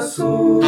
Passo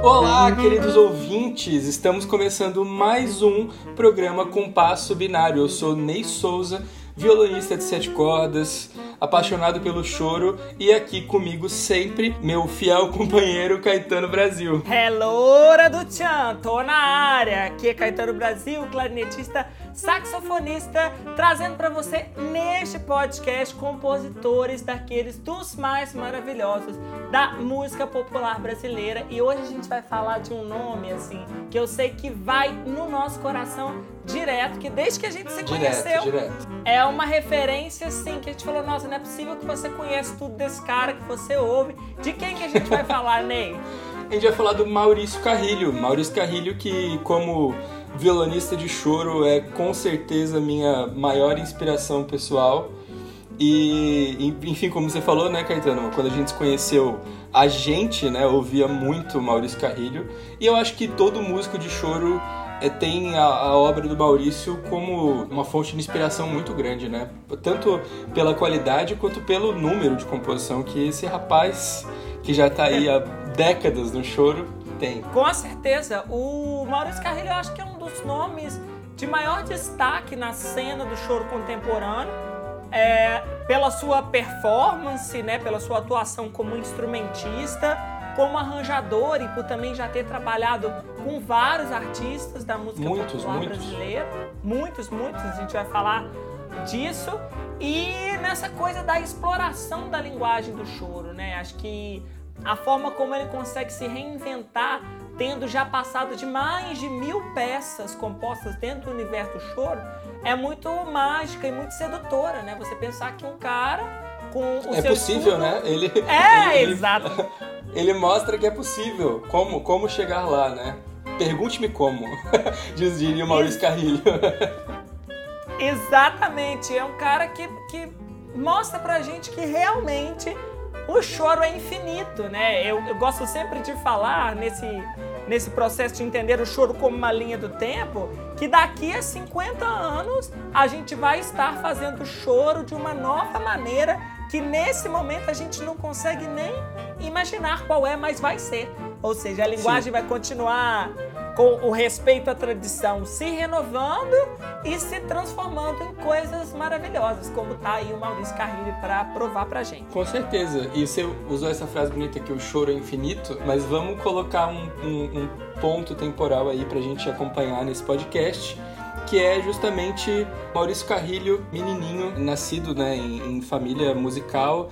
Olá, queridos ouvintes! Estamos começando mais um programa Compasso Binário. Eu sou Ney Souza, violonista de sete cordas, apaixonado pelo choro e aqui comigo sempre meu fiel companheiro Caetano Brasil. Hello, hora do Tchan! Tô na área! Aqui é Caetano Brasil, clarinetista saxofonista, trazendo para você neste podcast compositores daqueles dos mais maravilhosos da música popular brasileira. E hoje a gente vai falar de um nome assim que eu sei que vai no nosso coração direto, que desde que a gente se Direto, conheceu direto. é uma referência assim que a gente falou, nossa, não é possível que você conheça tudo desse cara que você ouve. De quem que a gente vai falar, Ney? A gente vai falar do Maurício Carrilho. Maurício Carrilho que como violonista de choro é com certeza minha maior inspiração pessoal. E, enfim, como você falou, né, Caetano? Quando a gente se conheceu, a gente, né, ouvia muito Maurício Carrilho. E eu acho que todo músico de choro é, tem a, a obra do Maurício como uma fonte de inspiração muito grande, né? Tanto pela qualidade quanto pelo número de composição que esse rapaz, que já tá aí há décadas no choro, tem. Com certeza, o Maurício Carrilho eu acho que é um dos nomes de maior destaque na cena do choro contemporâneo. É, pela sua performance, né, pela sua atuação como instrumentista, como arranjador e por também já ter trabalhado com vários artistas da música Muitos, popular muitos. brasileira. Muitos, muitos, a gente vai falar disso. E nessa coisa da exploração da linguagem do choro, né? Acho que a forma como ele consegue se reinventar, tendo já passado de mais de mil peças compostas dentro do universo do choro, é muito mágica e muito sedutora, né? Você pensar que um cara com o É seu possível, estudo- né? Ele, É, ele- exato. Ele mostra que é possível. Como, como chegar lá, né? Pergunte-me como, diz diria o Maurício Carrilho. Exatamente, é um cara que, que mostra pra gente que realmente o choro é infinito, né? Eu, eu gosto sempre de falar nesse, nesse processo de entender o choro como uma linha do tempo, que daqui a 50 anos a gente vai estar fazendo choro de uma nova maneira que nesse momento a gente não consegue nem imaginar qual é, mas vai ser. Ou seja, a linguagem vai continuar com o respeito à tradição se renovando e se transformando em coisas maravilhosas, como tá aí o Maurício Carrilho para provar pra gente. Com certeza. E você usou essa frase bonita que o choro é infinito, mas vamos colocar um, um- um ponto temporal aí pra gente acompanhar nesse podcast, que é justamente Maurício Carrilho, menininho, nascido né, em, em família musical.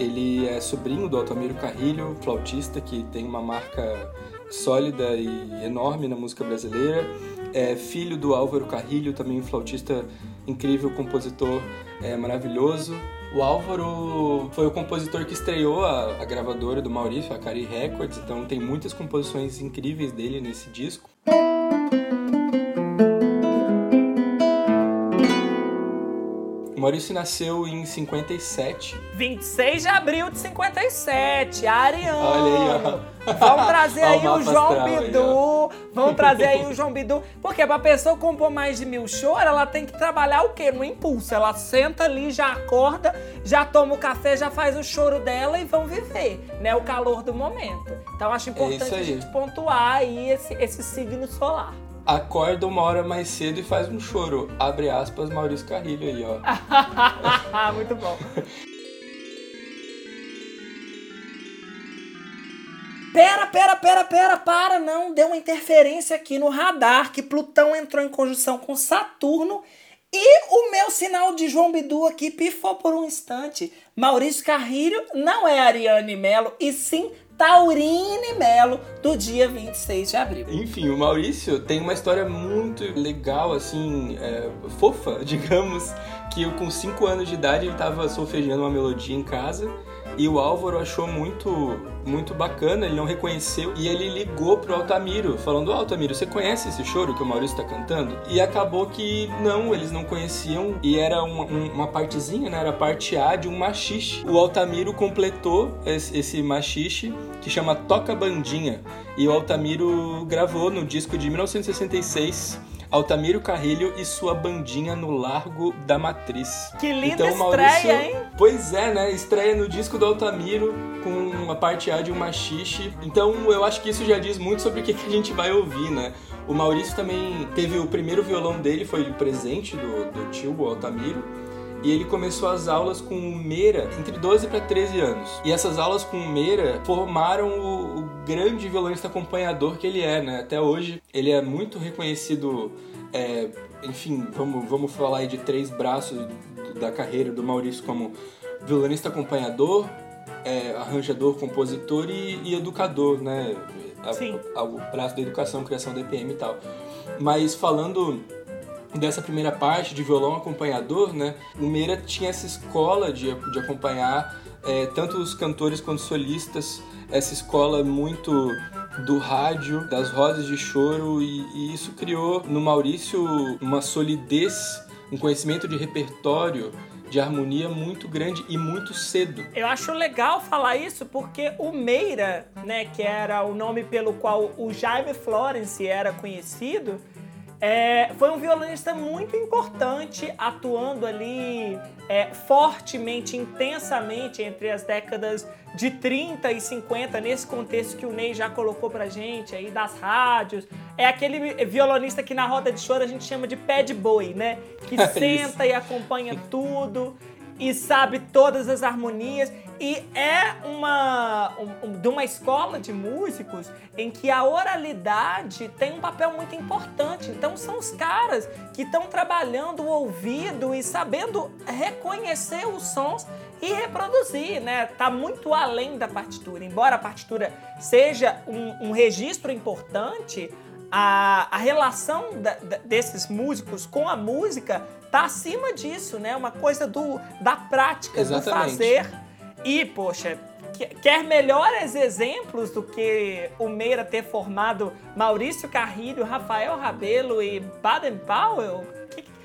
Ele é sobrinho do Altamiro Carrilho, flautista que tem uma marca sólida e enorme na música brasileira. É filho do Álvaro Carrilho, também um flautista incrível, compositor é, maravilhoso. O Álvaro foi o compositor que estreou a, a gravadora do Maurício, a Cari Records, então tem muitas composições incríveis dele nesse disco. O Maurício nasceu em 57. 26 de abril de 57, Ariano. Olha aí, ó. Vamos trazer aí o João astral aí, Bidu. Vamos trazer aí o João Bidu. Porque pra pessoa compor mais de mil choros, ela tem que trabalhar o quê? No impulso. Ela senta ali, já acorda, já toma o café, já faz o choro dela e vão viver, né? O calor do momento. Então acho importante É a aí. gente pontuar aí esse, esse signo solar. Acorda uma hora mais cedo e faz um choro. Abre aspas, Maurício Carrilho aí, ó. Muito bom. Pera, pera, pera, pera, para, não. Deu uma interferência aqui no radar que Plutão entrou em conjunção com Saturno e o meu sinal de João Bidu aqui pifou por um instante. Maurício Carrilho não é Ariane Melo e sim Taurine Melo do dia 26 de abril. Enfim, o Maurício tem uma história muito legal, assim, é, fofa, digamos, que eu, com 5 anos de idade ele estava solfegiando uma melodia em casa e o Álvaro achou muito, muito bacana, ele não reconheceu e ele ligou pro Altamiro, falando: "Ô, Altamiro, você conhece esse choro que o Maurício tá cantando? E acabou que não, eles não conheciam e era uma, um- uma partezinha, né? Era a parte A de um machixe. O Altamiro completou esse, esse machixe que chama Toca Bandinha e o Altamiro gravou no disco de 1966 Altamiro Carrilho e sua bandinha no Largo da Matriz. Que linda então, Maurício, estreia, hein? Pois é, né? Estreia no disco do Altamiro com uma parte A de um machixe. Então eu acho que isso já diz muito sobre o que, que a gente vai ouvir, né? O Maurício também teve o primeiro violão dele, foi o presente do, do tio, o Altamiro e ele começou as aulas com o Meira entre 12 para 13 anos. E essas aulas com o Meira formaram o, o, grande violonista acompanhador que ele é, né? Até hoje ele é muito reconhecido, é, enfim, vamos, vamos falar aí de três braços da carreira do Maurício como violonista acompanhador, é, arranjador, compositor e, e educador, né? Sim. O braço da educação, criação da EPM e tal. Mas falando dessa primeira parte de violão acompanhador, né, o Meira tinha essa escola de, de acompanhar é, tanto os cantores quanto solistas, essa escola muito do rádio, das rodas de choro, e, e isso criou no Maurício uma solidez, um conhecimento de repertório de harmonia muito grande e muito cedo. Eu acho legal falar isso porque o Meira, né, que era o nome pelo qual o Jaime Florence era conhecido, é, foi um violonista muito importante, atuando ali é, fortemente, intensamente entre as décadas de 30 e 50, nesse contexto que o Ney já colocou pra gente aí das rádios. É aquele violonista que na roda de choro a gente chama de pé de boi, né? Que é senta e acompanha tudo e sabe todas as harmonias e é uma um, de uma escola de músicos em que a oralidade tem um papel muito importante. Então são os caras que estão trabalhando o ouvido e sabendo reconhecer os sons e reproduzir, né? Tá muito além da partitura. Embora a partitura seja um, um registro importante, a, a relação da, da, desses músicos com a música tá acima disso, né? Uma coisa do, da prática, Exatamente. do fazer. E, poxa, quer melhores exemplos do que o Meira ter formado Maurício Carrilho, Rafael Rabelo e Baden Powell?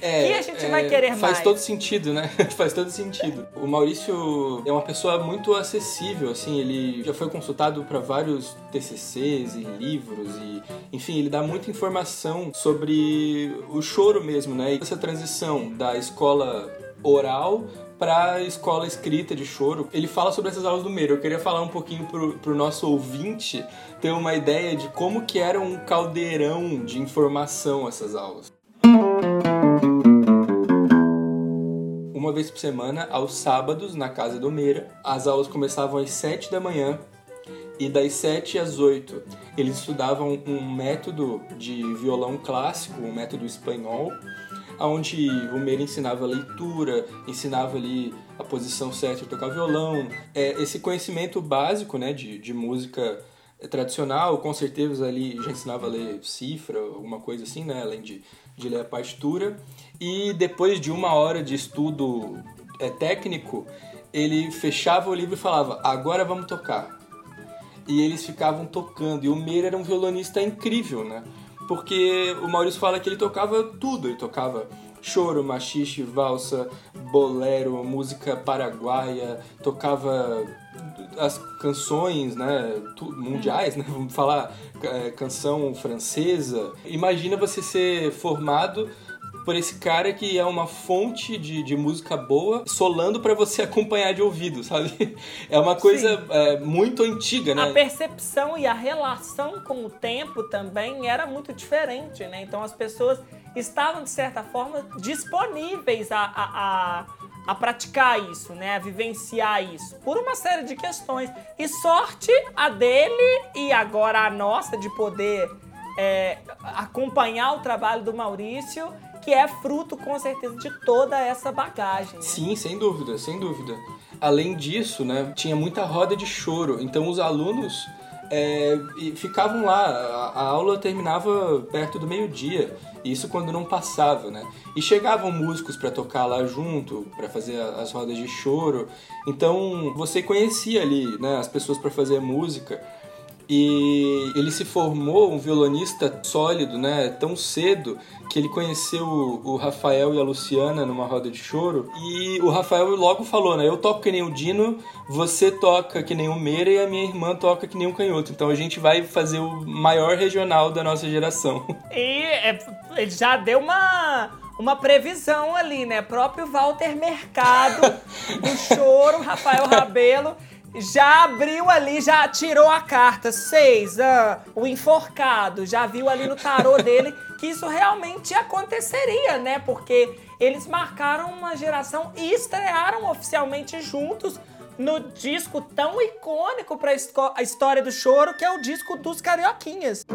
É, que a gente é, vai querer faz mais? Faz todo sentido, né? faz todo sentido. O Maurício é uma pessoa muito acessível, assim, ele já foi consultado para vários TCCs e livros e, enfim, ele dá muita informação sobre o choro mesmo, né? E essa transição da escola oral para escola escrita de choro. Ele fala sobre essas aulas do Meira. Eu queria falar um pouquinho pro, pro nosso ouvinte ter uma ideia de como que era um caldeirão de informação essas aulas. uma vez por semana, aos sábados, na casa do Meira. As aulas começavam às 7 da manhã e das 7 às 8 eles estudavam um método de violão clássico, um método espanhol, onde o Meira ensinava leitura, ensinava ali a posição certa de tocar violão, é, esse conhecimento básico né, de, de música tradicional, com certeza ali já ensinava a ler cifra, alguma coisa assim, né, além de, de ler a partitura. E depois de uma hora de estudo é, técnico, ele fechava o livro e falava: Agora vamos tocar. E eles ficavam tocando. E o Meira era um violonista incrível, né? Porque o Maurício fala que ele tocava tudo. Ele tocava choro, machixe, valsa, bolero, música paraguaia, tocava as canções né, mundiais, né, vamos falar é, canção francesa. Imagina você ser formado por esse cara que é uma fonte de, de música boa, solando para você acompanhar de ouvido, sabe? É uma coisa é, muito antiga, né? A percepção e a relação com o tempo também era muito diferente, né? Então as pessoas estavam, de certa forma, disponíveis a, a, a, a praticar isso, né? A vivenciar isso, por uma série de questões. E sorte a dele e agora a nossa de poder é, acompanhar o trabalho do Maurício que é fruto, com certeza, de toda essa bagagem. Né? Sim, sem dúvida, sem dúvida. Além disso, né, tinha muita roda de choro, então os alunos é, ficavam lá, a, a aula terminava perto do meio-dia, isso quando não passava, né? E chegavam músicos para tocar lá junto, para fazer as rodas de choro. Então você conhecia ali, né, as pessoas para fazer música. E ele se formou um violonista sólido, né? Tão cedo que ele conheceu o Rafael e a Luciana numa roda de choro. E o Rafael logo falou, né? Eu toco que nem o Dino, você toca que nem o Meira e a minha irmã toca que nem o Canhoto. Então a gente vai fazer o maior regional da nossa geração. E é, ele já deu uma uma previsão ali, né? Próprio Walter Mercado do choro, Rafael Rabelo já abriu ali, já tirou a carta. Seis, ah, o enforcado, já viu ali no tarô dele que isso realmente aconteceria, né? Porque eles marcaram uma geração e estrearam oficialmente juntos no disco tão icônico para a história do choro, que é o disco dos Carioquinhas.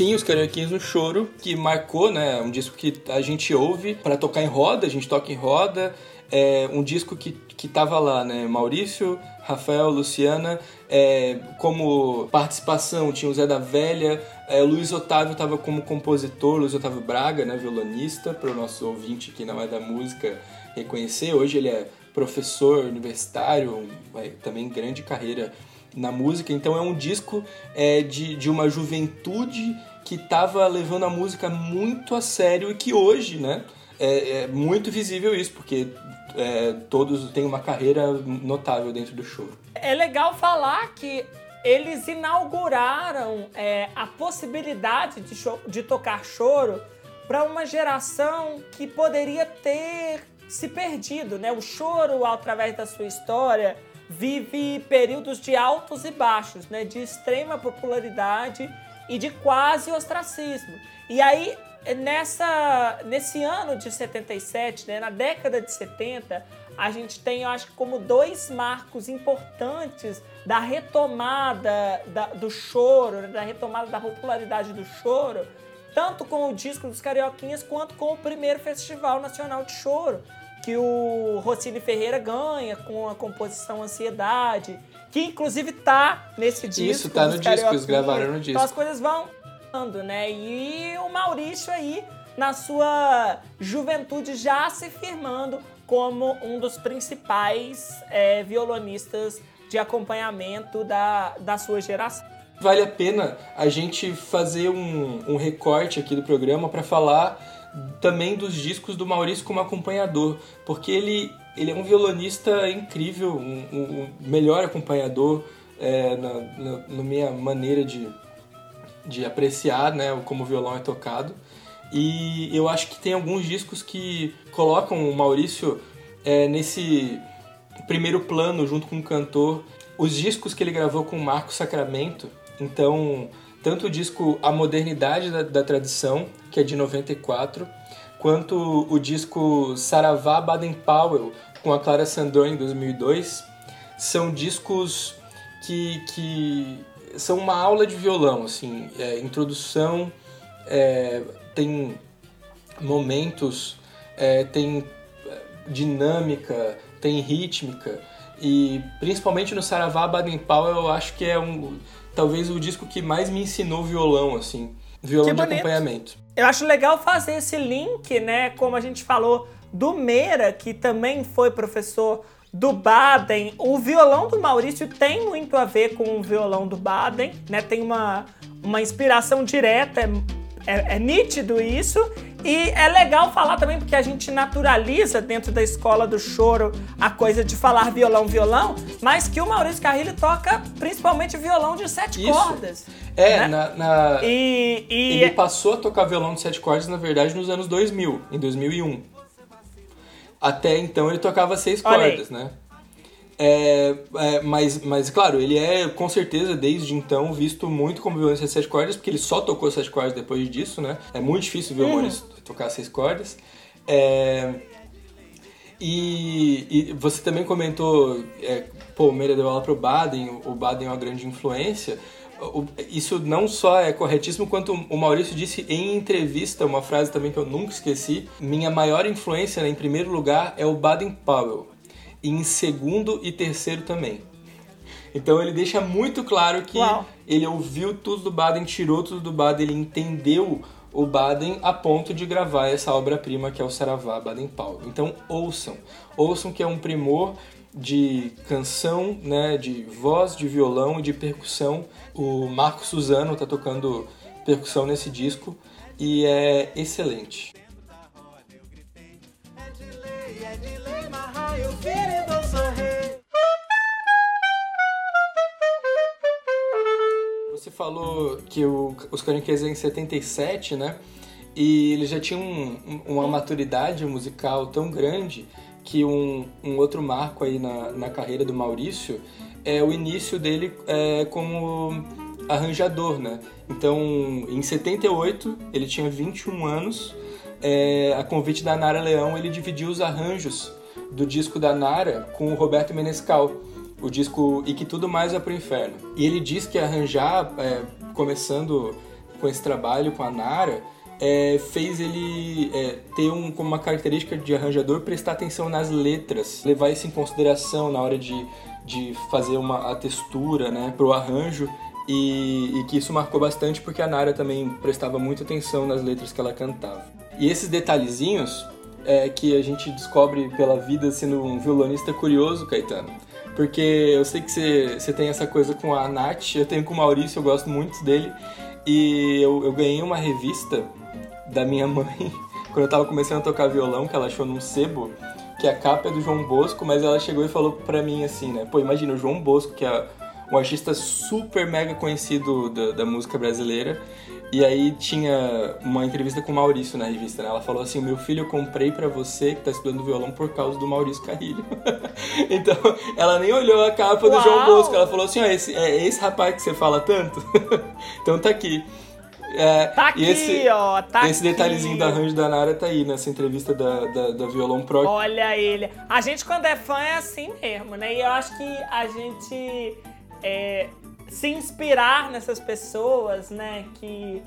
Sim, os Carioquinhos no Choro, que marcou, né? Um disco que a gente ouve para tocar em roda, a gente toca em roda. É um disco que, que tava lá, né? Maurício, Rafael, Luciana, é, como participação tinha o Zé da Velha, é, Luiz Otávio estava como compositor, Luiz Otávio Braga, né, violonista, para o nosso ouvinte que não é da música reconhecer. Hoje ele é professor universitário, é, também grande carreira na música. Então é um disco é, de, de uma juventude que estava levando a música muito a sério e que hoje, né, é, é muito visível isso, porque é, todos têm uma carreira notável dentro do show. É legal falar que eles inauguraram é, a possibilidade de, show, de tocar choro para uma geração que poderia ter se perdido, né? O choro, através da sua história, vive períodos de altos e baixos, né? De extrema popularidade e de quase ostracismo. E aí, nessa, nesse ano de 77, né, na década de 70, a gente tem, eu acho como dois marcos importantes da retomada da, do choro, né, da retomada da popularidade do choro, tanto com o disco dos Carioquinhas quanto com o primeiro Festival Nacional de Choro, que o Rossini Ferreira ganha com a composição Ansiedade, que inclusive tá nesse disco. Isso, tá no disco, eles gravaram no disco. Então as coisas vão andando, né? E o Maurício aí, na sua juventude, já se firmando como um dos principais é, violonistas de acompanhamento da, da sua geração. Vale a pena a gente fazer um, um recorte aqui do programa para falar também dos discos do Maurício como acompanhador, porque ele ele é um violonista incrível, um, um melhor acompanhador é, na, na, na, minha maneira de, de apreciar né, como o violão é tocado. E eu acho que tem alguns discos que colocam o Maurício é, nesse primeiro plano junto com o cantor. Os discos que ele gravou com o Marco Sacramento, então, tanto o disco A Modernidade da, da Tradição, que é de 94, quanto o disco Saravá Baden Powell, com a Clara Sandor em 2002, são discos que, que são uma aula de violão, assim, é, introdução, é, tem momentos, é, tem dinâmica, tem rítmica, e principalmente no Saravá Baden Powell eu acho que é um talvez o disco que mais me ensinou violão, assim, violão de acompanhamento. Eu acho legal fazer esse link, né, como a gente falou, do Meira, que também foi professor do Baden. O violão do Maurício tem muito a ver com o violão do Baden, né? Tem uma, uma inspiração direta, é, é, é nítido isso. E é legal falar também porque a gente naturaliza dentro da escola do choro a coisa de falar violão, violão, mas que o Maurício Carrilho toca principalmente violão de sete Isso. cordas. É, né? na, na... E, e... ele passou a tocar violão de sete cordas, na verdade, nos anos 2000, em 2001. Até então ele tocava seis cordas, né? É, é, mas, mas, claro, ele é com certeza desde então visto muito como violonista de sete cordas, porque ele só tocou sete cordas depois disso, né? É muito difícil ver um uhum. tocar seis cordas. É, e, e, você também comentou, é, pô, o Meira deu aula pro Baden, o Baden é uma grande influência. Isso não só é corretíssimo, quanto o Maurício disse em entrevista, uma frase também que eu nunca esqueci: minha maior influência, né, em primeiro lugar, é o Baden Powell e em segundo e terceiro também. Então ele deixa muito claro que Uau. ele ouviu tudo do Baden, tirou tudo do Baden, ele entendeu o Baden a ponto de gravar essa obra-prima que é o Saravá Baden-Powell. Então ouçam, ouçam que é um primor de canção, né, de voz, de violão e de percussão. O Marco Suzano está tocando percussão nesse disco e é excelente. Você falou que o, os Caranquês é em 77, né? E eles já tinham um, uma maturidade musical tão grande que um, um outro marco aí na, na carreira do Maurício é o início dele é, como arranjador, né? Então, em 78, ele tinha 21 anos, é, a convite da Nara Leão, ele dividiu os arranjos do disco da Nara com o Roberto Menescal, o disco E Que Tudo Mais é Pro Inferno. E ele diz que arranjar, é, começando com esse trabalho com a Nara, é, fez ele é, ter um, como uma característica de arranjador prestar atenção nas letras, levar isso em consideração na hora de, de fazer uma, a textura né, para o arranjo. E, e, que isso marcou bastante porque a Nara também prestava muita atenção nas letras que ela cantava. E esses detalhezinhos é, que a gente descobre pela vida sendo um violonista curioso, Caetano. Porque eu sei que você, tem essa coisa com a Nath, eu tenho com o Maurício, eu gosto muito dele. E eu, eu ganhei uma revista da minha mãe quando eu tava começando a tocar violão, que ela achou num sebo, que a capa é do João Bosco, mas ela chegou e falou pra mim assim, né? Pô, imagina o João Bosco, que é um artista super mega conhecido da, da música brasileira. E aí tinha uma entrevista com o Maurício na revista, né? Ela falou assim: "Meu filho, eu comprei para você que tá estudando violão por causa do Maurício Carrilho". então, ela nem olhou a capa Uau. do João Bosco, ela falou assim: "Ó, esse é esse rapaz que você fala tanto". então tá aqui. É, tá aqui, esse, ó, tá Esse aqui. detalhezinho da arranjo da Nara tá aí nessa entrevista da, da, da Violão Pro. Olha ele. A gente, quando é fã, é assim mesmo, né? E eu acho que a gente é, se inspirar nessas pessoas, né? Que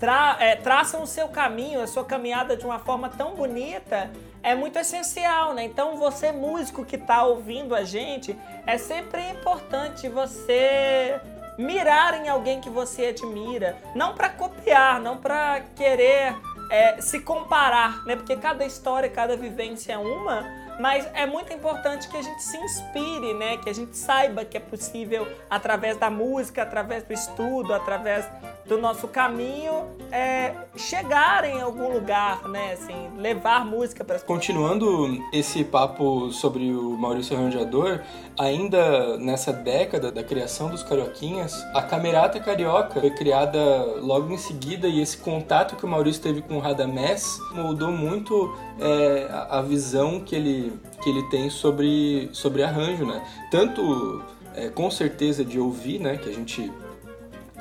tra é, traçam o seu caminho, a sua caminhada de uma forma tão bonita, é muito essencial, né? Então, você, músico que tá ouvindo a gente, é sempre importante você mirar em alguém que você admira, não para copiar, não para querer é, se comparar, né? Porque cada história, cada vivência é uma, mas é muito importante que a gente se inspire, né? Que a gente saiba que é possível através da música, através do estudo, através do nosso caminho é, chegar em algum lugar, né? Assim, levar música para as Continuando esse papo sobre o Maurício Arranjador, ainda nessa década da criação dos Carioquinhas, a Camerata Carioca foi criada logo em seguida e esse contato que o Maurício teve com o Radamés mudou muito é, a visão que ele, que ele tem sobre, sobre arranjo, né? Tanto é, com certeza de ouvir, né? Que a gente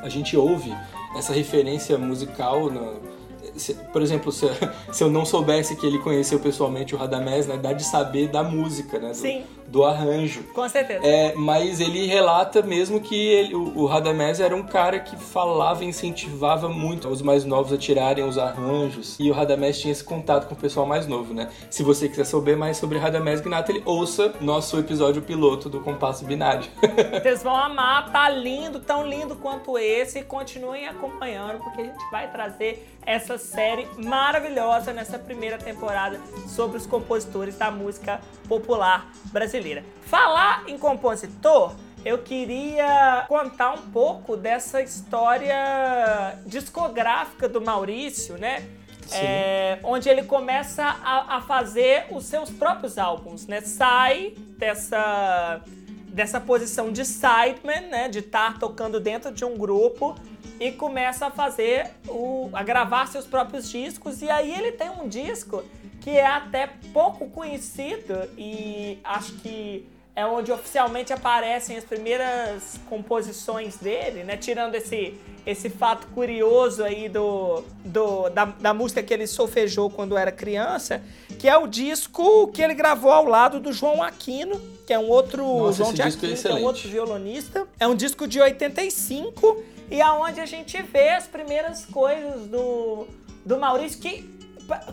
a gente ouve essa referência musical no, se, por exemplo, se, se, eu não soubesse que ele conheceu pessoalmente o Radamés, né, dá de saber da música, né, do, Sim. Do arranjo. Com certeza. É, mas ele relata mesmo que ele, o, o Radamés era um cara que falava e incentivava muito os mais novos a tirarem os arranjos. E o Radamés tinha esse contato com o pessoal mais novo, né? Se você quiser saber mais sobre Radamés Gnatali, ouça nosso episódio piloto do Compasso Binário. Vocês vão amar, tá lindo, tão lindo quanto esse. Continuem acompanhando, porque a gente vai trazer essa série maravilhosa nessa primeira temporada sobre os compositores da música popular brasileira. Falar em compositor, eu queria contar um pouco dessa história discográfica do Maurício, né? É, onde ele começa a, a, fazer os seus próprios álbuns, né? Sai dessa, dessa posição de sideman, né? De estar tocando dentro de um grupo e começa a fazer o, a gravar seus próprios discos e aí ele tem um disco que é até pouco conhecido e acho que é onde oficialmente aparecem as primeiras composições dele, né? Tirando esse, esse fato curioso aí do, do da, da música que ele solfejou quando era criança, que é o disco que ele gravou ao lado do João Aquino, que é um outro Nossa, João de é Aquino, que é um outro violonista. É um disco de 85 e aonde a gente vê as primeiras coisas do, do Maurício que,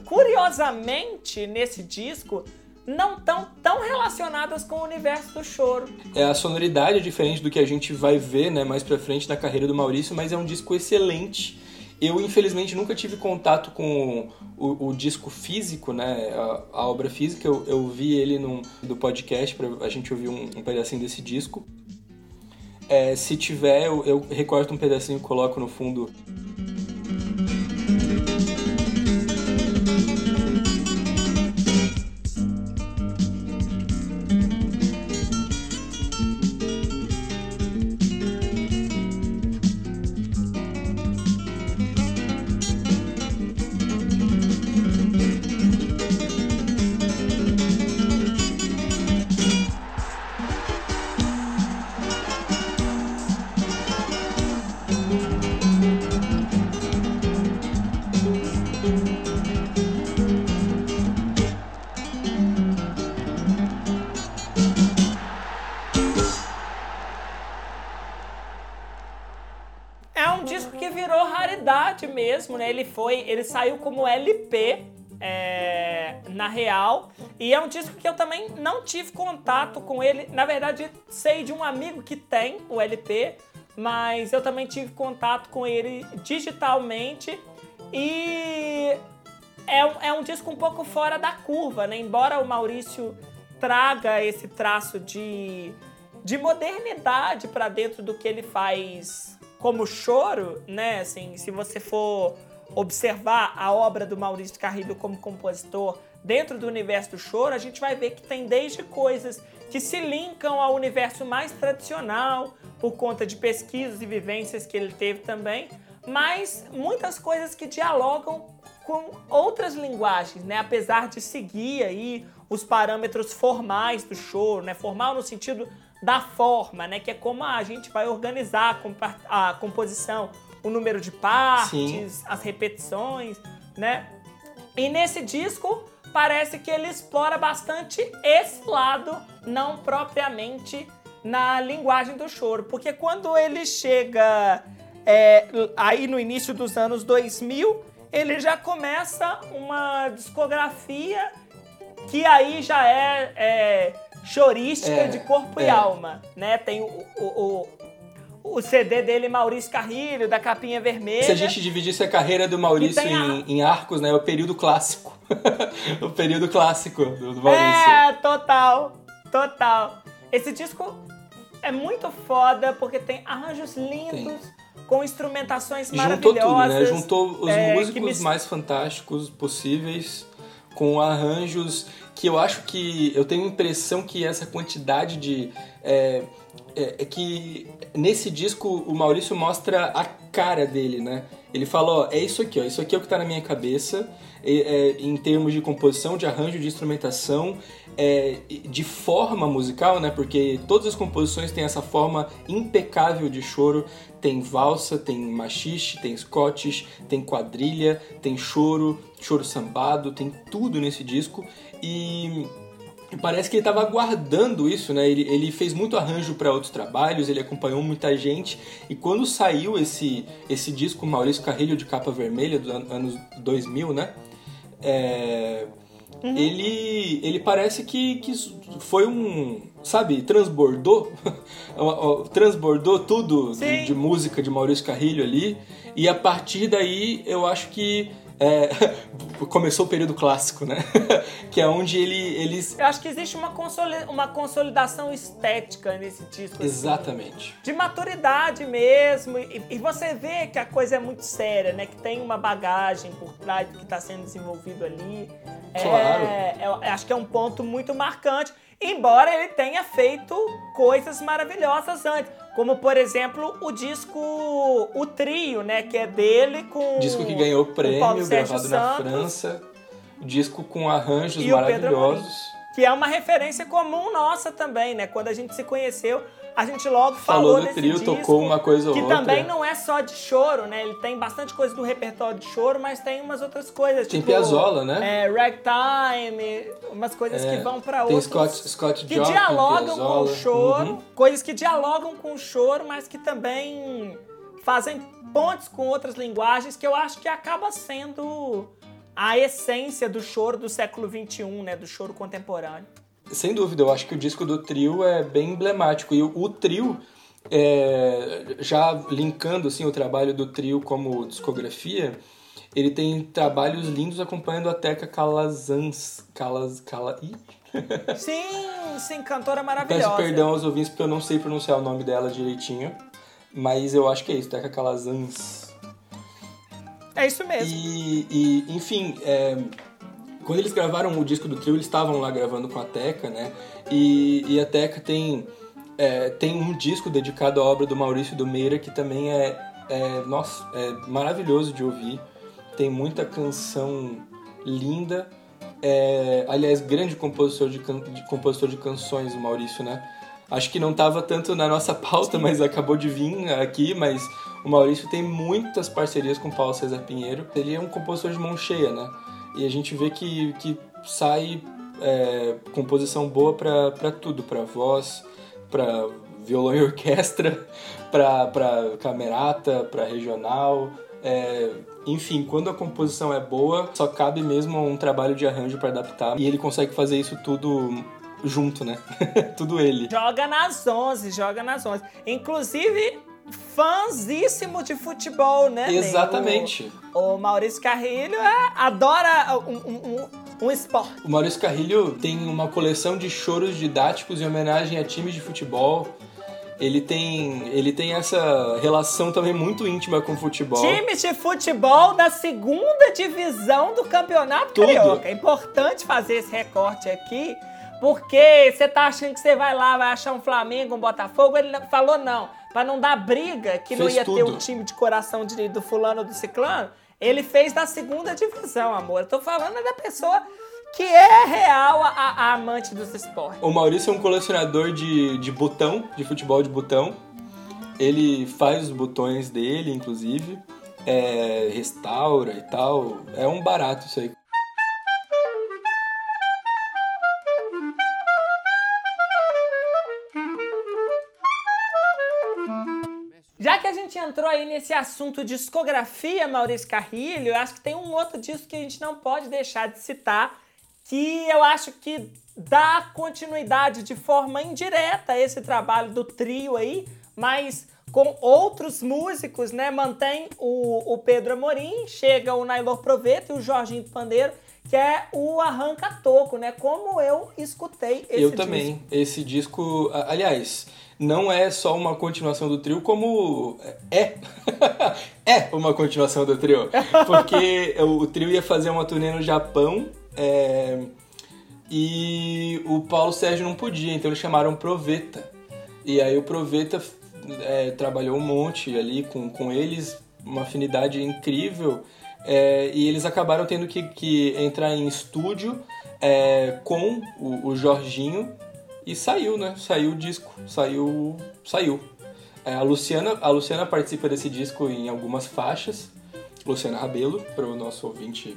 curiosamente, nesse disco, não estão tão relacionadas com o universo do choro. É, a sonoridade é diferente do que a gente vai ver né, mais pra frente na carreira do Maurício, mas é um disco excelente. Eu, infelizmente, nunca tive contato com o, o disco físico, né? A, a obra física. Eu, eu, vi ele num, do podcast, pra a gente ouvir um, um pedacinho desse disco. É, se tiver, eu, eu recorto um pedacinho e coloco no fundo Ele saiu como LP é, na real. E é um disco que eu também não tive contato com ele. Na verdade, sei de um amigo que tem o LP, mas eu também tive contato com ele digitalmente. E é um, é um disco um pouco fora da curva, né? Embora o Maurício traga esse traço de, de modernidade para dentro do que ele faz como choro, né? Assim, se você for observar a obra do Maurício Carrilho como compositor dentro do universo do choro, a gente vai ver que tem desde coisas que se linkam ao universo mais tradicional, por conta de pesquisas e vivências que ele teve também, mas muitas coisas que dialogam com outras linguagens, né? Apesar de seguir aí os parâmetros formais do choro, né? Formal no sentido da forma, né? Que é como a gente vai organizar a composição, o número de partes, Sim. as repetições, né? E nesse disco parece que ele explora bastante esse lado, não propriamente na linguagem do choro, porque quando ele chega é, aí no início dos anos 2000, ele já começa uma discografia que aí já é, é chorística é, de corpo é. e alma, né? Tem o, o, o, o, CD dele, Maurício Carrilho, da capinha vermelha. Se a gente dividisse a carreira do Maurício em, em, arcos, né? É o período clássico. o período clássico do, do Maurício. É, total, total. Esse disco é muito foda porque tem arranjos lindos. Tem. Com instrumentações Juntou maravilhosas. Tudo, né? Juntou os é, músicos me... mais fantásticos possíveis com arranjos que eu acho que eu tenho a impressão que essa quantidade de é, é, é, que nesse disco o Maurício mostra a cara dele, né? Ele fala, ó, é isso aqui, ó, isso aqui é o que tá na minha cabeça, é, em termos de composição, de arranjo, de instrumentação, é, de forma musical, né? Porque todas as composições têm essa forma impecável de choro. Tem valsa, tem machixe, tem scottish, tem quadrilha, tem choro, choro sambado, tem tudo nesse disco. E parece que ele estava aguardando isso, né? Ele, ele fez muito arranjo para outros trabalhos, ele acompanhou muita gente. E quando saiu esse, esse disco Maurício Carrilho de capa vermelha, dos anos 2000, né? É, uhum. ele, ele parece que, que foi um. Sabe, transbordou. transbordou tudo de, de música de Maurício Carrilho ali. E a partir daí eu acho que é, começou o período clássico, né? que é onde ele, eles. Eu acho que existe uma, uma consolidação estética nesse disco. Assim, Exatamente. Assim, de maturidade mesmo. E, e, você vê que a coisa é muito séria, né? Que tem uma bagagem por trás do que está sendo desenvolvido ali. Claro. É, é, acho que é um ponto muito marcante. Embora ele tenha feito coisas maravilhosas antes. Como, por exemplo, o disco O Trio, né? Que é dele com. Disco que ganhou prêmio, gravado na França. Disco com arranjos maravilhosos. que é uma referência comum nossa também, né? Quando a gente se conheceu, a gente logo falou, falou do trio, disco, tocou uma coisa ou que outra. Que também não é só de choro, né? Ele tem bastante coisa do repertório de choro, mas tem umas outras coisas. Tem tipo, Piazzolla, né? É, ragtime, umas coisas é, que vão para outros. Scott, Scott Que Joplin, dialogam Piazzolla. com o choro, uhum. coisas que dialogam com o choro, mas que também fazem pontes com outras linguagens, que eu acho que acaba sendo a essência do choro do século XXI, né? Do choro contemporâneo. Sem dúvida, eu acho que o disco do trio é bem emblemático. E o, o trio é, já linkando assim o trabalho do trio como discografia, ele tem trabalhos lindos acompanhando a Teca Calazans. Calaz, Cala, ih? Sim, sim, cantora maravilhosa. Peço perdão aos ouvintes porque eu não sei pronunciar o nome dela direitinho. Mas eu acho que é isso, Teca Calazans. É isso mesmo. E, e enfim, é, quando eles gravaram o disco do trio, eles estavam lá gravando com a Teca, né? E, e a Teca tem, é, tem um disco dedicado à obra do Maurício do Meira, que também é, é, nossa, é maravilhoso de ouvir. Tem muita canção linda. É, aliás, grande compositor de, can, de, compositor de canções, o Maurício, né? Acho que não estava tanto na nossa pauta, mas acabou de vir aqui, mas o Maurício tem muitas parcerias com o Paulo César Pinheiro. Ele é um compositor de mão cheia, né? E a gente vê que, que sai é, composição boa para tudo, para voz, para violão e orquestra, para camerata, para regional. É, enfim, quando a composição é boa, só cabe mesmo um trabalho de arranjo para adaptar. E ele consegue fazer isso tudo junto, né? tudo ele. Joga nas 11, joga nas 11. Inclusive, fãzíssimo de futebol, né? Exatamente. O, o Maurício Carrilho é, adora um, um, um, um, esporte. O Maurício Carrilho tem uma coleção de choros didáticos em homenagem a times de futebol. Ele tem, ele tem essa relação também muito íntima com o futebol. Times de futebol da segunda divisão do Campeonato Tudo. Carioca. É importante fazer esse recorte aqui, porque você tá achando que você vai lá, vai achar um Flamengo, um Botafogo. Ele falou não para não dar briga, que fez não ia tudo. ter um time de coração de, do fulano do ciclano, ele fez da segunda divisão, amor. Eu tô falando da pessoa que é real a, a, amante dos esportes. O Maurício é um colecionador de, de botão, de futebol de botão. Ele faz os botões dele, inclusive. É, restaura e tal. É um barato isso aí. Já que a gente entrou aí nesse assunto discografia, Maurício Carrilho, eu acho que tem um outro disco que a gente não pode deixar de citar, que eu acho que dá continuidade de forma indireta a esse trabalho do trio aí, mas com outros músicos, né? Mantém o, o Pedro Amorim, chega o Nailor Proveta e o Jorginho do Pandeiro, que é o Arranca Toco, né? Como eu escutei esse Eu disco. também. Esse disco, aliás, não é só uma continuação do trio, como é. é uma continuação do trio. Porque o trio ia fazer uma turnê no Japão é, e o Paulo Sérgio não podia, então eles chamaram Proveta. E aí o Proveta é, trabalhou um monte ali com, com eles, uma afinidade incrível. É, e eles acabaram tendo que, que entrar em estúdio é, com o, o Jorginho, e saiu, né? Saiu o disco, saiu, saiu. É, a Luciana, a Luciana participa desse disco em algumas faixas. Luciana Rabelo, para o nosso ouvinte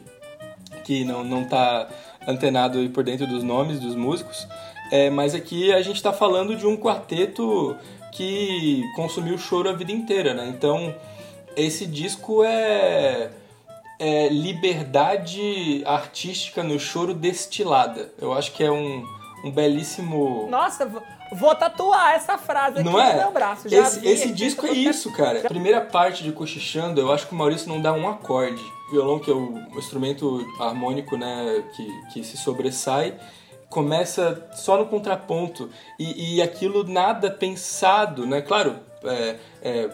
que não não tá antenado aí por dentro dos nomes dos músicos. É, mas aqui a gente está falando de um quarteto que consumiu choro a vida inteira, né? Então esse disco é, é liberdade artística no choro destilada. Eu acho que é um um belíssimo. Nossa, vou tatuar essa frase aqui não é? no meu braço. Já esse, esse disco é isso, cara. A primeira parte de Cochichando, eu acho que o Maurício não dá um acorde. O violão, que é o instrumento harmônico, né, que, que se sobressai, começa só no contraponto. E, e aquilo nada pensado, né? Claro, é, é,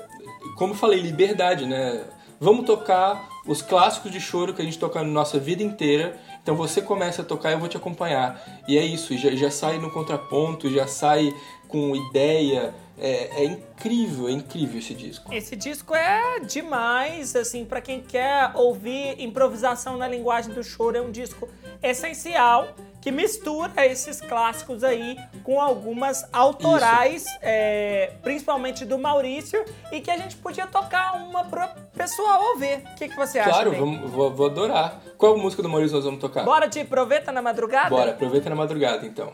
como eu falei, liberdade, né? Vamos tocar os clássicos de choro que a gente toca na nossa vida inteira então você começa a tocar eu vou te acompanhar. E é isso, já, já sai no contraponto, já sai com ideia. É, é, incrível, é incrível esse disco. Esse disco é demais, assim, para quem quer ouvir improvisação na linguagem do choro, é um disco essencial que mistura esses clássicos aí com algumas autorais, é, principalmente do Maurício, e que a gente podia tocar uma pro pessoal ouvir. O que, que você acha? Claro, vamos, vou, vou, adorar. Qual música do Maurício nós vamos tocar? Bora de Aproveita na Madrugada? Bora, Aproveita na Madrugada, então.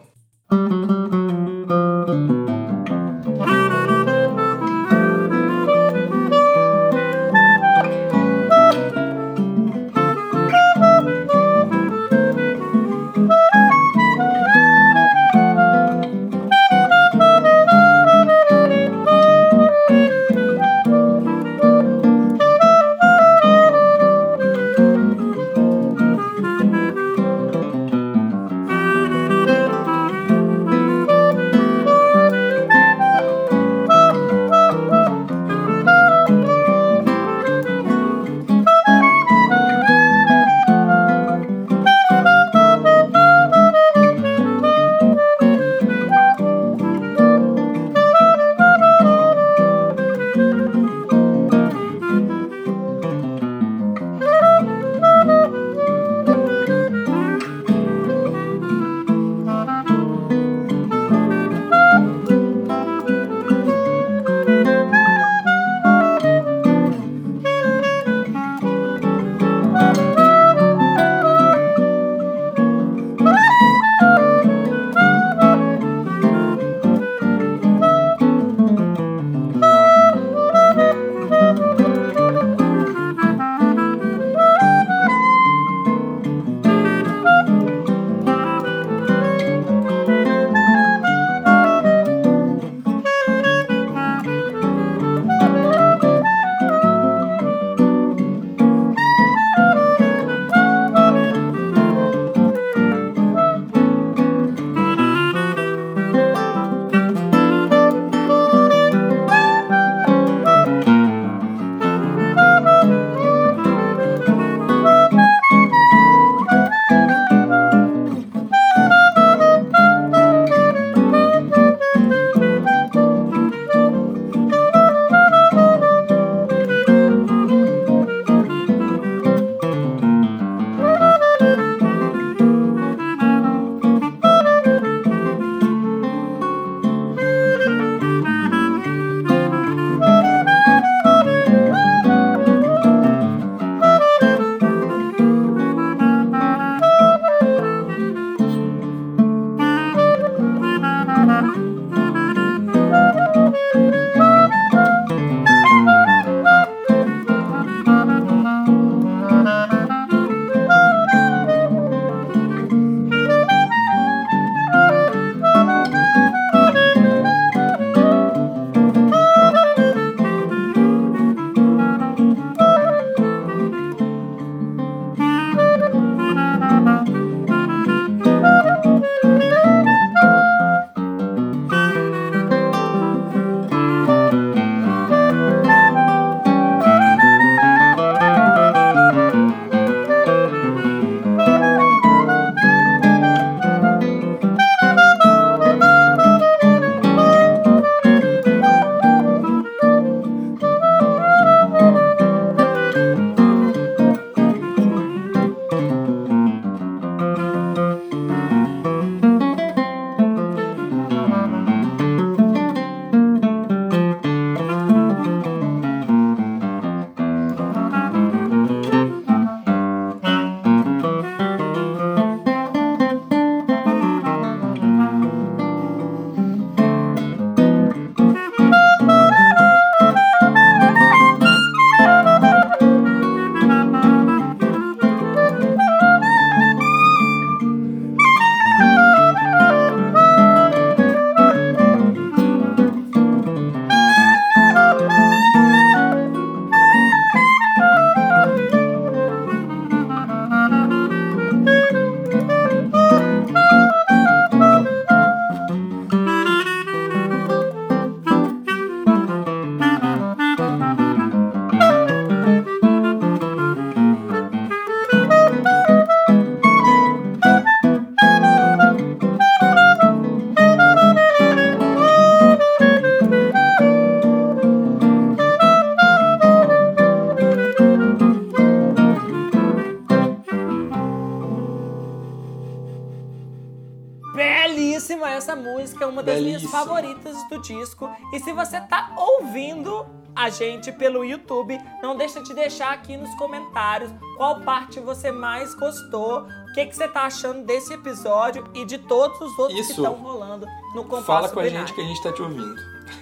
Disco. E se você tá ouvindo a gente pelo YouTube, não deixa de deixar aqui nos comentários qual parte você mais gostou, o que, que você tá achando desse episódio e de todos os outros Isso. que estão rolando no compasso Fala com a binário. gente que a gente tá te ouvindo.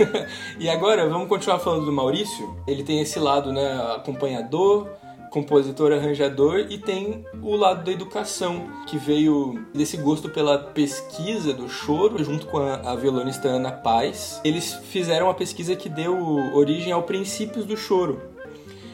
e agora, vamos continuar falando do Maurício. Ele tem esse lado, né, acompanhador, compositor, arranjador e tem o lado da educação, que veio desse gosto pela pesquisa do choro, junto com a, a violonista Ana Paz. Eles fizeram uma pesquisa que deu origem ao Princípios do Choro.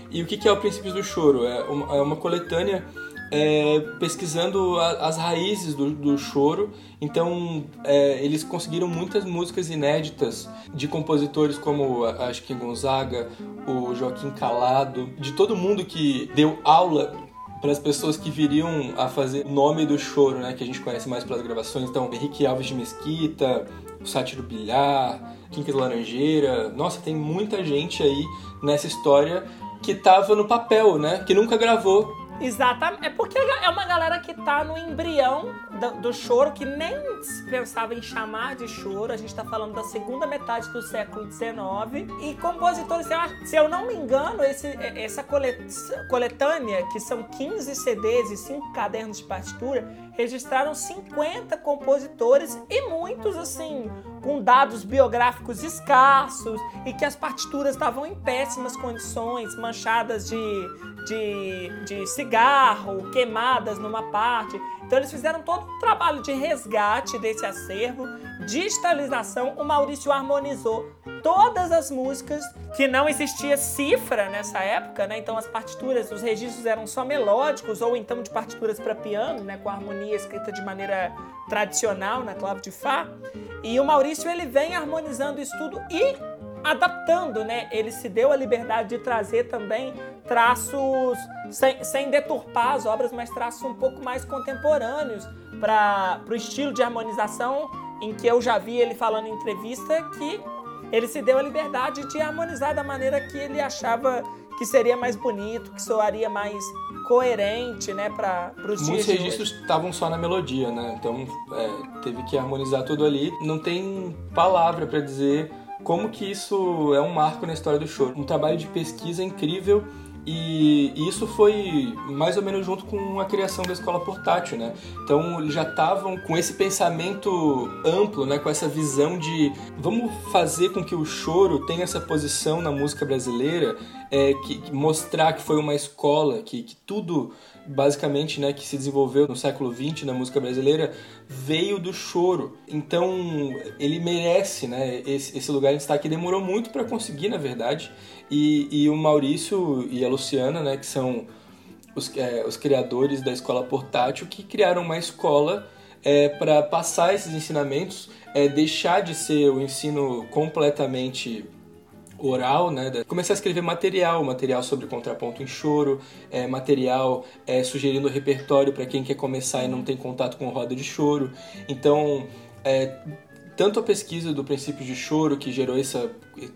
E o que é o Princípios do Choro? É uma, é uma coletânea é, pesquisando a- as raízes do, do choro. Então, é, eles conseguiram muitas músicas inéditas de compositores como acho que Gonzaga, o Joaquim Calado, de todo mundo que deu aula para as pessoas que viriam a fazer o nome do choro, né, que a gente conhece mais pelas gravações. Então, Henrique Alves de Mesquita, o Sátiro Bilhar, Quincas Laranjeira. Nossa, tem muita gente aí nessa história que tava no papel, né, que nunca gravou. Exatamente. É porque é uma galera que tá no embrião do, do choro, que nem se pensava em chamar de choro. A gente tá falando da segunda metade do século XIX. E compositores, se eu não me engano, esse, essa colet- coletânea, que são 15 CDs e 5 cadernos de partitura, registraram 50 compositores e muitos, assim, com dados biográficos escassos e que as partituras estavam em péssimas condições, manchadas de, de, de cigarro, queimadas numa parte. Então eles fizeram todo um trabalho de resgate desse acervo, digitalização. O Maurício harmonizou todas as músicas, que não existia cifra nessa época, né? Então as partituras, os registros eram só melódicos ou então de partituras para piano, né? Com harmonia escrita de maneira tradicional na clave de Fá. E o Maurício ele vem harmonizando isso tudo e adaptando, né? Ele se deu a liberdade de trazer também traços sem, sem deturpar as obras, mas traços um pouco mais contemporâneos para o estilo de harmonização em que eu já vi ele falando em entrevista que ele se deu a liberdade de harmonizar da maneira que ele achava que seria mais bonito, que soaria mais coerente, né, para os dias Muitos registros estavam só na melodia, né? Então é, teve que harmonizar tudo ali. Não tem palavra para dizer como que isso é um marco na história do choro. Um trabalho de pesquisa incrível e isso foi mais ou menos junto com a criação da escola portátil, né? Então eles já estavam com esse pensamento amplo, né? Com essa visão de vamos fazer com que o choro tenha essa posição na música brasileira, é, que, que mostrar que foi uma escola, que, que tudo basicamente, né, que se desenvolveu no século XX na música brasileira, veio do choro. Então, ele merece, né, esse, esse lugar de destaque. Demorou muito para conseguir, na verdade. E, e o Maurício e a Luciana, né, que são os, é, os criadores da escola portátil, que criaram uma escola é, para passar esses ensinamentos, é, deixar de ser o ensino completamente oral, né? Começar a escrever material, material sobre contraponto em choro, é, material é, sugerindo repertório para quem quer começar e não tem contato com roda de choro. Então, é, tanto a pesquisa do princípio de choro, que gerou essa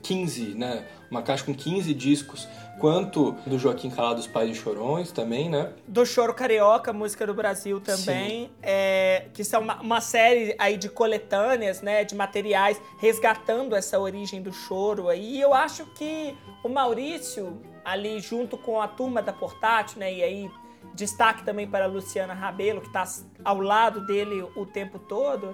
15, né? Uma caixa com 15 discos, quanto do Joaquim Calado, os Pais de Chorões também, né? do Choro Carioca, música do Brasil também, é, que são uma, uma série aí de coletâneas, né, de materiais resgatando essa origem do choro. aí. E eu acho que o Maurício, ali junto com a turma da Portátil, né, e aí destaque também para a Luciana Rabelo, que está ao lado dele o tempo todo,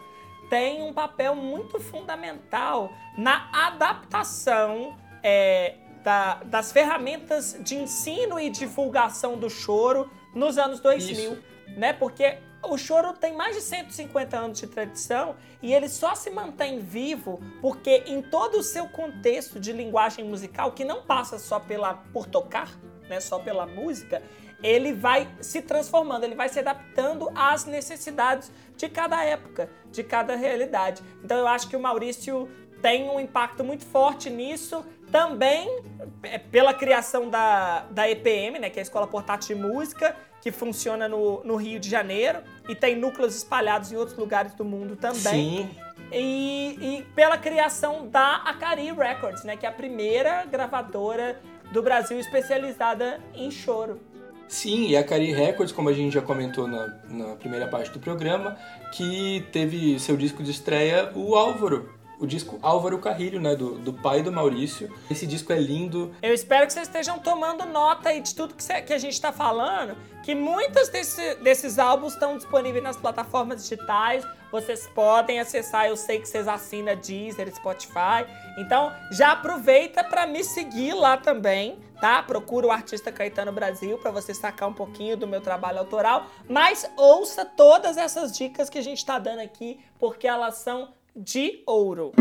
tem um papel muito fundamental na adaptação é, da- das ferramentas de ensino e divulgação do choro nos anos 2000, Isso. né? Porque o choro tem mais de 150 anos de tradição e ele só se mantém vivo porque em todo o seu contexto de linguagem musical, que não passa só pela por tocar, né, só pela música, ele vai se transformando, ele vai se adaptando às necessidades de cada época, de cada realidade. Então eu acho que o Maurício tem um impacto muito forte nisso, também é, pela criação da, da EPM, né, que é a Escola Portátil de Música, que funciona no, no Rio de Janeiro e tem núcleos espalhados em outros lugares do mundo também. Sim, E, e pela criação da Acari Records, né, que é a primeira gravadora do Brasil especializada em choro. Sim, e a Cari Records, como a gente já comentou na, na primeira parte do programa, que teve seu disco de estreia, o Álvaro, o disco Álvaro Carrilho, né, do, do pai do Maurício. Esse disco é lindo. Eu espero que vocês estejam tomando nota aí de tudo que, cê, que a gente está falando, que muitos desse, desses álbuns estão disponíveis nas plataformas digitais. Vocês podem acessar, eu sei que vocês assinam Deezer, Spotify. Então, já aproveita para me seguir lá também, tá? Procura o artista Caetano Brasil para você sacar um pouquinho do meu trabalho autoral, mas ouça todas essas dicas que a gente está dando aqui, porque elas são de ouro.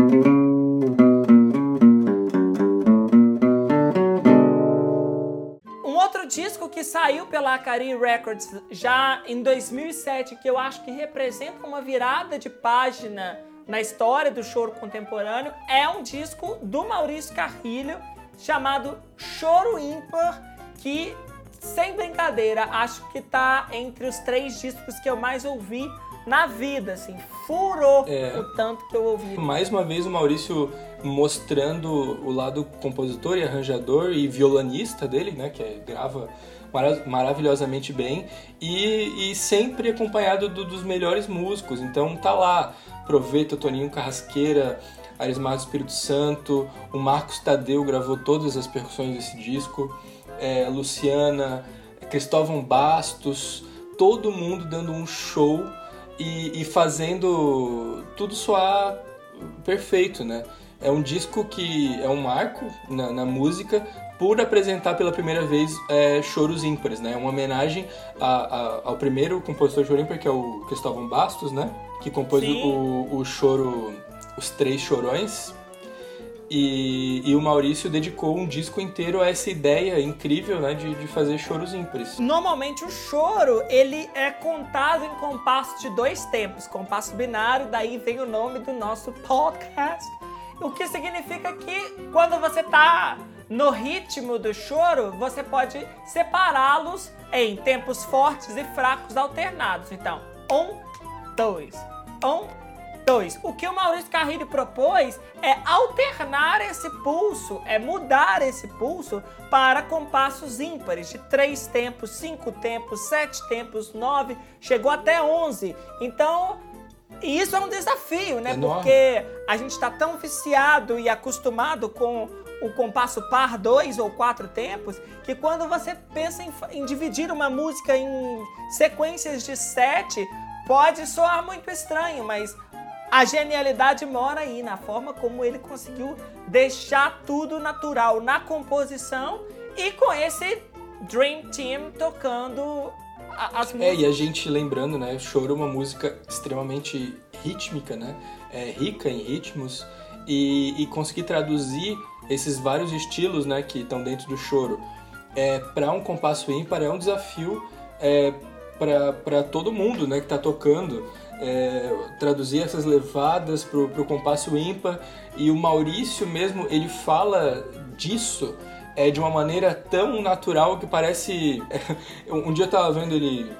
Um outro disco que saiu pela Acari Records já em 2007, que eu acho que representa uma virada de página na história do choro contemporâneo, é um disco do Maurício Carrilho chamado Choro Ímpar, que sem brincadeira, acho que tá entre os três discos que eu mais ouvi na vida, assim, furou é, o tanto que eu ouvi. Mais uma vez o Maurício mostrando o lado compositor e arranjador e violonista dele, né, que é, grava marav maravilhosamente bem e, e sempre acompanhado do, dos melhores músicos. Então tá lá, Proveito, Toninho Carrasqueira, Arismar do Espírito Santo, o Marcos Tadeu gravou todas as percussões desse disco, é, Luciana, Cristóvão Bastos, todo mundo dando um show e, e fazendo tudo soar perfeito, né? É um disco que é um marco na, na música por apresentar pela primeira vez é, choros ímpares, né? Uma homenagem a, a, ao primeiro compositor choro ímpar, que é o Cristóvão Bastos, né? Que compôs o, o choro Os Três Chorões, e, e, o Maurício dedicou um disco inteiro a essa ideia incrível, né, de, de fazer choros ímpares. Normalmente o choro, ele é contado em compasso de dois tempos, compasso binário, daí vem o nome do nosso podcast. O que significa que quando você tá no ritmo do choro, você pode separá-los em tempos fortes e fracos alternados. Então, um, dois, um, 2. O que o Maurício Carrilho propôs é alternar esse pulso, é mudar esse pulso para compassos ímpares, de 3 tempos, 5 tempos, 7 tempos, 9, chegou até 11. Então, isso é um desafio, né? Porque a gente está tão viciado e acostumado com o compasso par dois ou quatro tempos, que quando você pensa em, em, dividir uma música em sequências de sete, pode soar muito estranho, mas a genialidade mora aí na forma como ele conseguiu deixar tudo natural na composição e com esse Dream Team tocando as músicas. É, e a gente lembrando, né? Choro é uma música extremamente rítmica, né? É, rica em ritmos e, e conseguir traduzir esses vários estilos, né, que estão dentro do choro, é, para um compasso ímpar é um desafio é, para todo mundo, né, que está tocando é, traduzir essas levadas para o compasso ímpar e o Maurício mesmo ele fala disso é, de uma maneira tão natural que parece um dia eu estava vendo ele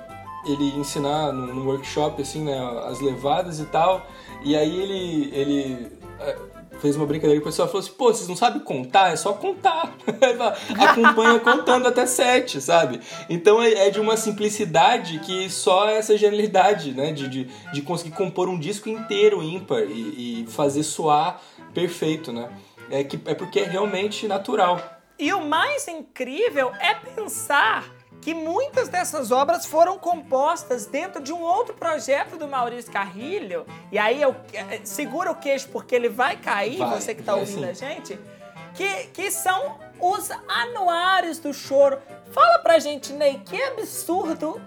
ele ensinar num, workshop assim né as levadas e tal e aí ele ele é, fez uma brincadeira e o pessoal falou assim: pô, vocês não sabem contar? É só contar. Acompanha contando até sete, sabe? Então é, é, de uma simplicidade que só essa genialidade, né? De, de, de conseguir compor um disco inteiro ímpar e, e fazer soar perfeito, né? É, que, é porque é realmente natural. E o mais incrível é pensar que muitas dessas obras foram compostas dentro de um outro projeto do Maurício Carrilho. E aí eu eh, segura o queixo porque ele vai cair, vai, você que está ouvindo sim. a gente. Que, que são os anuários do choro. Fala pra gente, Ney, que absurdo,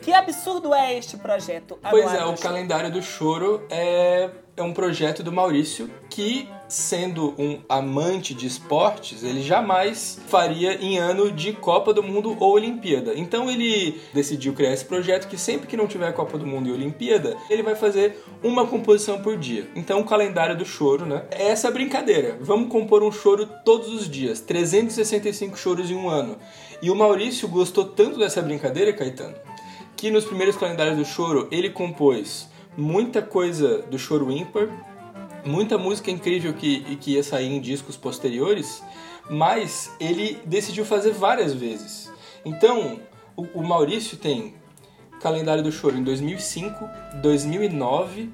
que absurdo é este projeto? Pois é, o calendário do choro é é um projeto do Maurício que, sendo um amante de esportes, ele jamais faria em ano de Copa do Mundo ou Olimpíada. Então ele decidiu criar esse projeto que sempre que não tiver Copa do Mundo e Olimpíada, ele vai fazer uma composição por dia. Então o calendário do choro, né? É essa brincadeira. Vamos compor um choro todos os dias, 365 choros em um ano. E o Maurício gostou tanto dessa brincadeira, Caetano, que nos primeiros calendários do choro ele compôs muita coisa do choro ímpar, muita música incrível que, que ia sair em discos posteriores, mas ele decidiu fazer várias vezes. Então, O, o Maurício tem calendário do choro em 2005, 2009,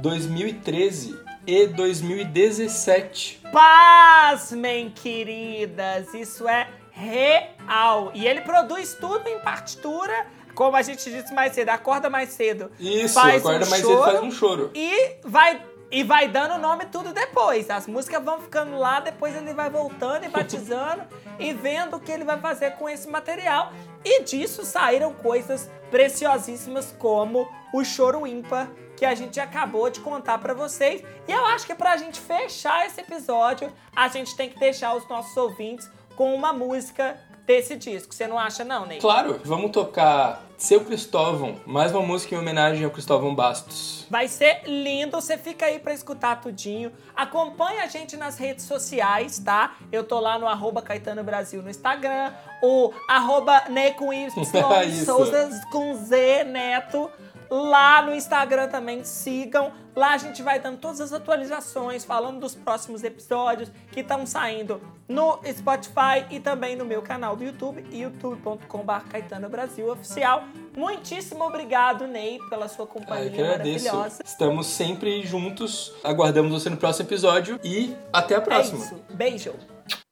2013 e 2017. Pasmem, queridas, isso é real. E ele produz tudo em partitura, como a gente disse mais cedo, acorda mais cedo. Isso, faz acorda um mais choro, cedo faz um choro. E vai, e vai dando nome tudo depois. As músicas vão ficando lá, depois ele vai voltando e batizando e vendo o que ele vai fazer com esse material. E disso saíram coisas preciosíssimas como o Choro Ímpar, que a gente acabou de contar pra vocês. E eu acho que pra gente fechar esse episódio, a gente tem que deixar os nossos ouvintes com uma música desse disco. Você não acha não, Ney? Claro, vamos tocar Seu Cristóvão, mais uma música em homenagem ao Cristóvão Bastos. Vai ser lindo, você fica aí pra escutar tudinho. Acompanha a gente nas redes sociais, tá? Eu tô lá no arroba Caetano Brasil no Instagram, o arroba Ney com Y. Souza com Z, Neto. Lá no Instagram também sigam. Lá a gente vai dando todas as atualizações, falando dos próximos episódios que estão saindo no Spotify e também no meu canal do YouTube, youtube.com.br Caetano Brasil Oficial. Muitíssimo obrigado, Ney, pela sua eu companhia agradeço. maravilhosa. Estamos sempre juntos. Aguardamos você no próximo episódio e até a próxima. É isso. Beijo.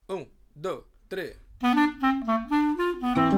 Um, dois, três. Thank